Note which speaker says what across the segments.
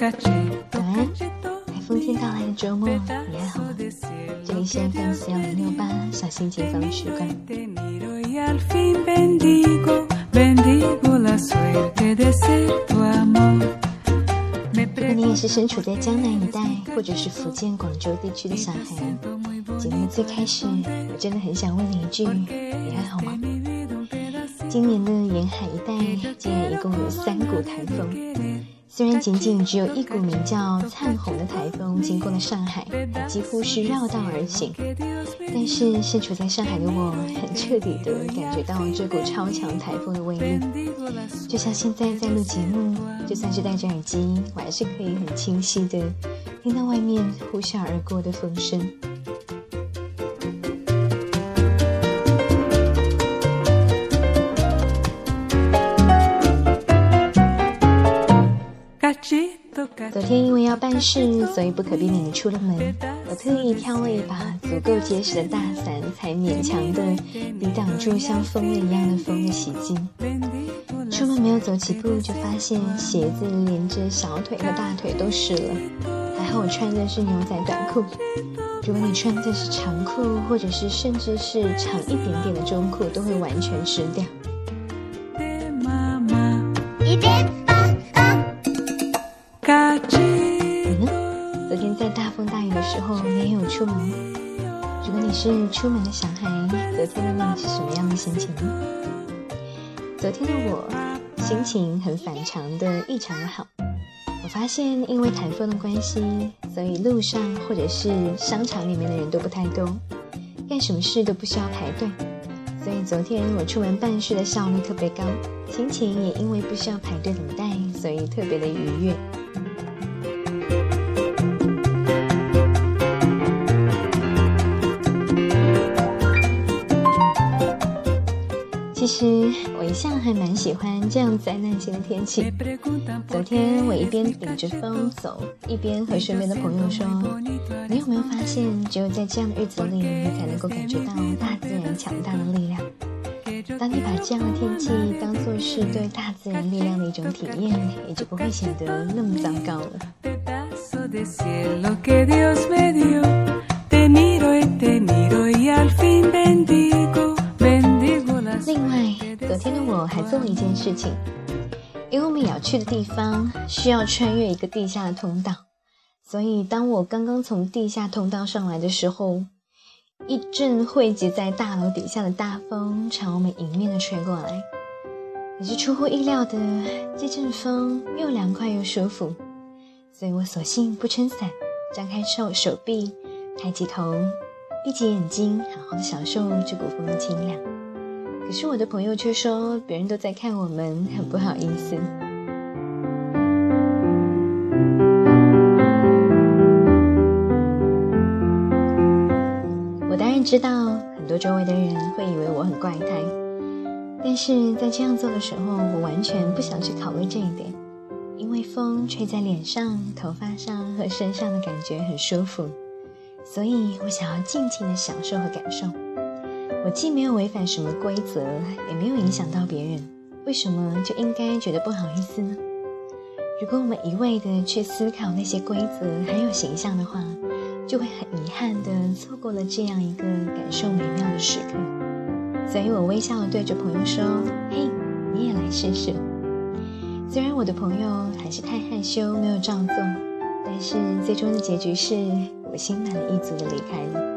Speaker 1: 晚安，台风天到来的周末，你还好吗？这里是 FM 四幺零六八小心情放时光。如果你也是身处在江南一带，或者是福建、广州地区的小孩，节目的最开始，我真的很想问你一句：你还好吗？今年的沿海一带，竟然一共有三股台风。虽然仅仅只有一股名叫“灿红”的台风经过了上海，几乎是绕道而行，但是身处在上海的我，很彻底的感觉到这股超强台风的威力。就像现在在录节目，就算是戴着耳机，我还是可以很清晰的听到外面呼啸而过的风声。是，所以不可避免的出了门。我特意挑了一把足够结实的大伞，才勉强的抵挡住像疯了一样的风的袭击。出门没有走几步，就发现鞋子连着小腿和大腿都湿了。还好我穿的是牛仔短裤，如果你穿的是长裤，或者是甚至是长一点点的中裤，都会完全湿掉。天在大风大雨的时候你有出门。如果你是出门的小孩，昨天的你是什么样的心情呢？昨天的我心情很反常的异常的好。我发现因为台风的关系，所以路上或者是商场里面的人都不太多，干什么事都不需要排队，所以昨天我出门办事的效率特别高，心情也因为不需要排队等待，所以特别的愉悦。其实我一向还蛮喜欢这样灾难性的天气。昨天我一边顶着风走，一边和身边的朋友说：“你有没有发现，只有在这样的日子里，你才能够感觉到大自然强大的力量？当你把这样的天气当做是对大自然力量的一种体验，也就不会显得那么糟糕了。”昨天的我还做了一件事情，因为我们要去的地方需要穿越一个地下的通道，所以当我刚刚从地下通道上来的时候，一阵汇集在大楼底下的大风朝我们迎面的吹过来。可是出乎意料的，这阵风又凉快又舒服，所以我索性不撑伞，张开手手臂，抬起头，闭起眼睛，好好的享受这股风的清凉。可是我的朋友却说，别人都在看我们，很不好意思。我当然知道，很多周围的人会以为我很怪胎，但是在这样做的时候，我完全不想去考虑这一点，因为风吹在脸上、头发上和身上的感觉很舒服，所以我想要尽情的享受和感受。我既没有违反什么规则，也没有影响到别人，为什么就应该觉得不好意思呢？如果我们一味的去思考那些规则还有形象的话，就会很遗憾的错过了这样一个感受美妙的时刻。所以我微笑的对着朋友说：“嘿，你也来试试。”虽然我的朋友还是太害羞，没有照做，但是最终的结局是我心满意足的离开了。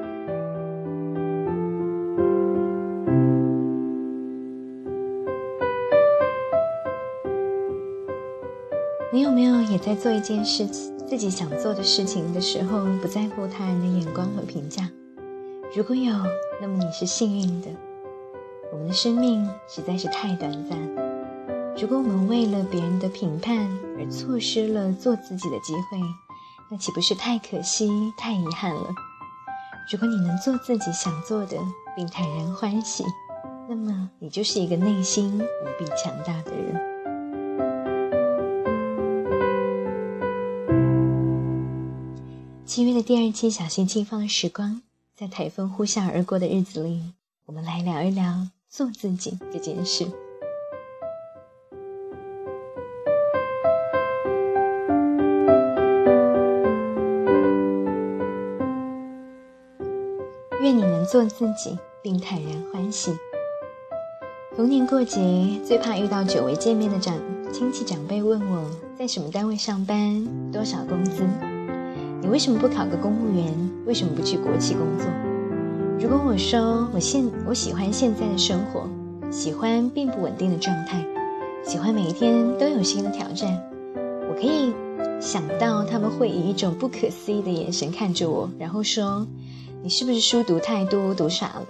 Speaker 1: 在做一件事情，自己想做的事情的时候，不在乎他人的眼光和评价？如果有，那么你是幸运的。我们的生命实在是太短暂，如果我们为了别人的评判而错失了做自己的机会，那岂不是太可惜、太遗憾了？如果你能做自己想做的，并坦然欢喜，那么你就是一个内心无比强大的七月的第二期小心轻放的时光在台风呼啸而过的日子里我们来聊一聊做自己这件事。愿你能做自己并坦然欢喜。逢年过节最怕遇到久未见面的长亲戚长辈问我在什么单位上班多少工资？你为什么不考个公务员？为什么不去国企工作？如果我说我现我喜欢现在的生活，喜欢并不稳定的状态，喜欢每一天都有新的挑战，我可以想到他们会以一种不可思议的眼神看着我，然后说：“你是不是书读太多，读傻了？”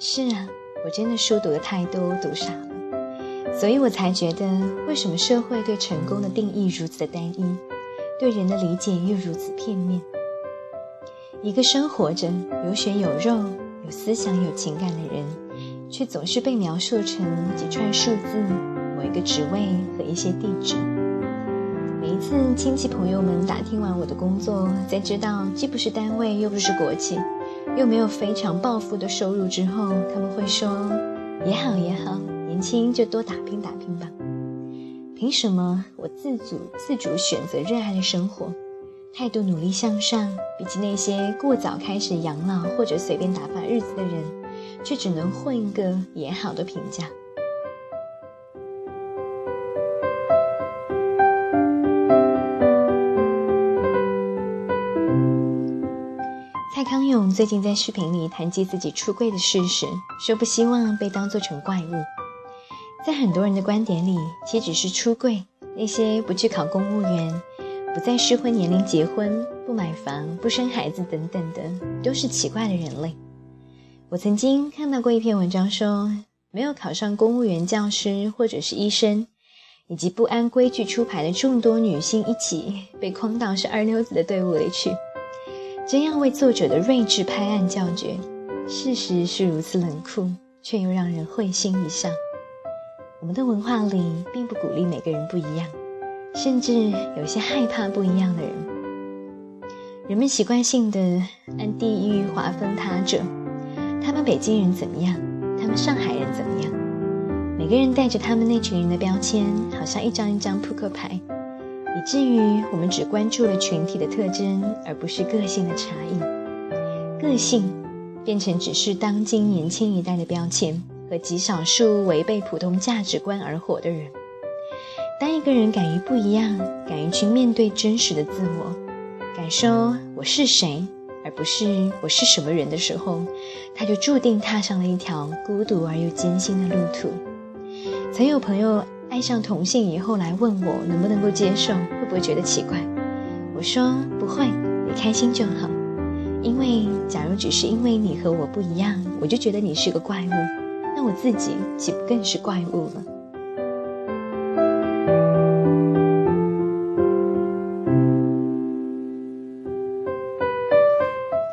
Speaker 1: 是啊。我真的书读的太多，读傻了，所以我才觉得，为什么社会对成功的定义如此的单一，对人的理解又如此片面？一个生活着、有血有肉、有思想、有情感的人，却总是被描述成几串数字、某一个职位和一些地址。每一次亲戚朋友们打听完我的工作，在知道既不是单位，又不是国企。又没有非常暴富的收入之后，他们会说：“也好也好，年轻就多打拼打拼吧。”凭什么我自主自主选择热爱的生活，态度努力向上，比起那些过早开始养老或者随便打发日子的人，却只能混一个也好的评价？蔡康永最近在视频里谈及自己出柜的事实，说不希望被当作成怪物。在很多人的观点里，岂止是出柜，那些不去考公务员、不在适婚年龄结婚、不买房、不生孩子等等的，都是奇怪的人类。我曾经看到过一篇文章，说没有考上公务员、教师或者是医生，以及不按规矩出牌的众多女性一起被框到是二流子的队伍里去。真要为作者的睿智拍案叫绝，事实是如此冷酷，却又让人会心一笑。我们的文化里并不鼓励每个人不一样，甚至有些害怕不一样的人。人们习惯性的按地域划分他者，他们北京人怎么样？他们上海人怎么样？每个人带着他们那群人的标签，好像一张一张扑克牌。以至于我们只关注了群体的特征，而不是个性的差异。个性变成只是当今年轻一代的标签和极少数违背普通价值观而活的人。当一个人敢于不一样，敢于去面对真实的自我，敢说我是谁，而不是我是什么人的时候，他就注定踏上了一条孤独而又艰辛的路途。曾有朋友。爱上同性以后来问我能不能够接受，会不会觉得奇怪？我说不会，你开心就好。因为假如只是因为你和我不一样，我就觉得你是个怪物，我自己岂不更是怪物了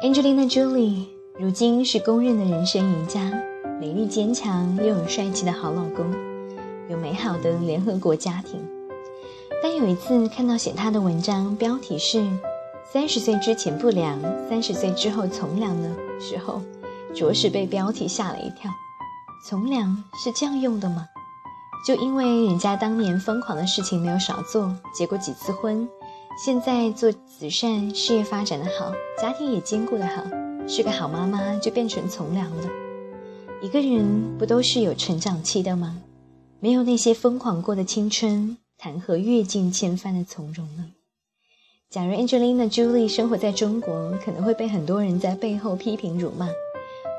Speaker 1: ？Angelina Jolie 如今是公认的人生赢家，美丽坚强又有帅气的好老公。有美好的联合国家庭，但有一次看到写他的文章，标题是“三十岁之前不良，三十岁之后从良”的时候，着实被标题吓了一跳。从良是这样用的吗？就因为人家当年疯狂的事情没有少做，结过几次婚，现在做慈善事业发展的好，家庭也兼顾的好，是个好妈妈，就变成从良了？一个人不都是有成长期的吗？没有那些疯狂过的青春，谈何阅尽千帆的从容呢？假如 Angelina Jolie 生活在中国，可能会被很多人在背后批评辱骂。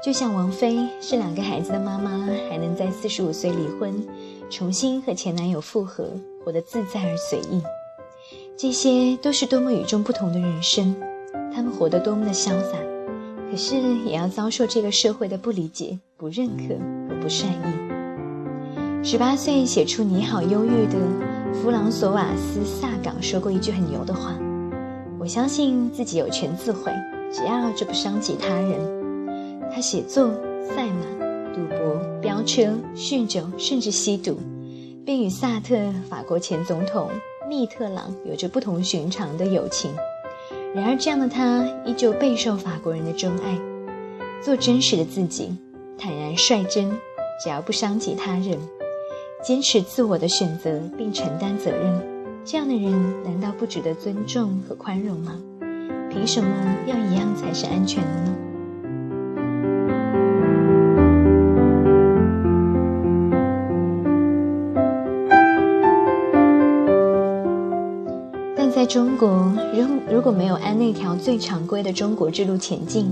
Speaker 1: 就像王菲是两个孩子的妈妈，还能在四十五岁离婚，重新和前男友复合，活得自在而随意。这些都是多么与众不同的人生，他们活得多么的潇洒，可是也要遭受这个社会的不理解、不认可和不善意。十八岁写出《你好忧郁》的弗朗索瓦斯·萨冈说过一句很牛的话：“我相信自己有权自毁，只要这不伤及他人。”他写作、赛马、赌博、飙车、酗酒，甚至吸毒，并与萨特、法国前总统密特朗有着不同寻常的友情。然而，这样的他依旧备受法国人的钟爱。做真实的自己，坦然率真，只要不伤及他人。坚持自我的选择并承担责任，这样的人难道不值得尊重和宽容吗？凭什么要一样才是安全的呢？在中国，如如果没有按那条最常规的中国之路前进，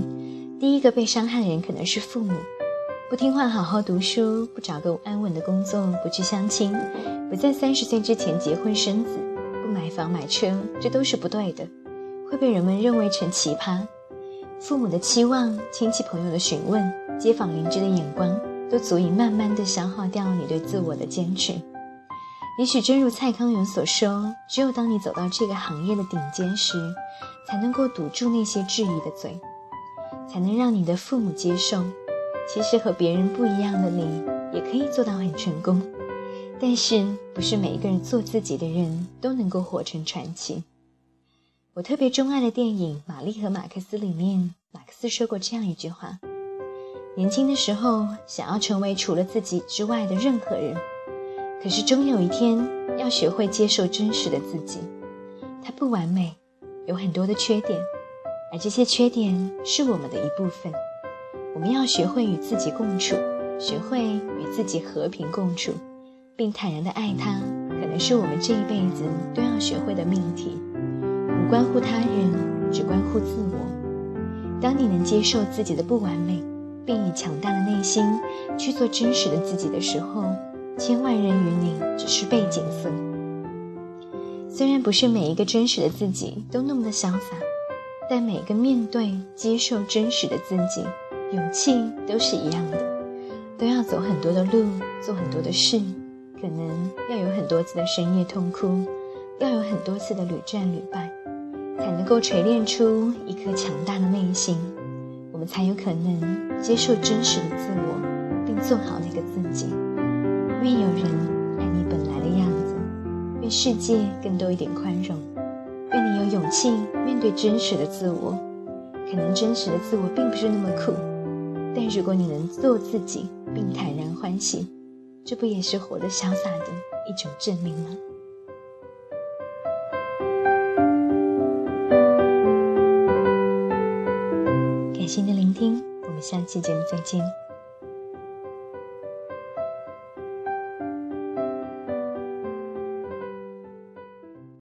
Speaker 1: 第一个被伤害的人可能是父母。不听话，好好读书，不找个安稳的工作，不去相亲，不在三十岁之前结婚生子，不买房买车，这都是不对的，会被人们认为成奇葩。父母的期望、亲戚朋友的询问、街坊邻居的眼光，都足以慢慢的消耗掉你对自我的坚持。也许真如蔡康永所说，只有当你走到这个行业的顶尖时，才能够堵住那些质疑的嘴，才能让你的父母接受。其实和别人不一样的你，也可以做到很成功。但是，不是每一个人做自己的人都能够活成传奇。我特别钟爱的电影《玛丽和马克思》里面，马克思说过这样一句话：年轻的时候想要成为除了自己之外的任何人，可是终有一天要学会接受真实的自己。它不完美，有很多的缺点，而这些缺点是我们的一部分。我们要学会与自己共处，学会与自己和平共处，并坦然的爱他，可能是我们这一辈子都要学会的命题。无关乎他人，只关乎自我。当你能接受自己的不完美，并以强大的内心去做真实的自己的时候，千万人与你只是背景色。虽然不是每一个真实的自己都那么的潇洒，但每个面对、接受真实的自己。勇气都是一样的，都要走很多的路，做很多的事，可能要有很多次的深夜痛哭，要有很多次的屡战屡败，才能够锤炼出一颗强大的内心。我们才有可能接受真实的自我，并做好那个自己。愿有人爱你本来的样子，愿世界更多一点宽容，愿你有勇气面对真实的自我。可能真实的自我并不是那么酷。但如果你能做自己，并坦然欢喜，这不也是活得潇洒的一种证明吗？感谢您的聆听，我们下期节目再见。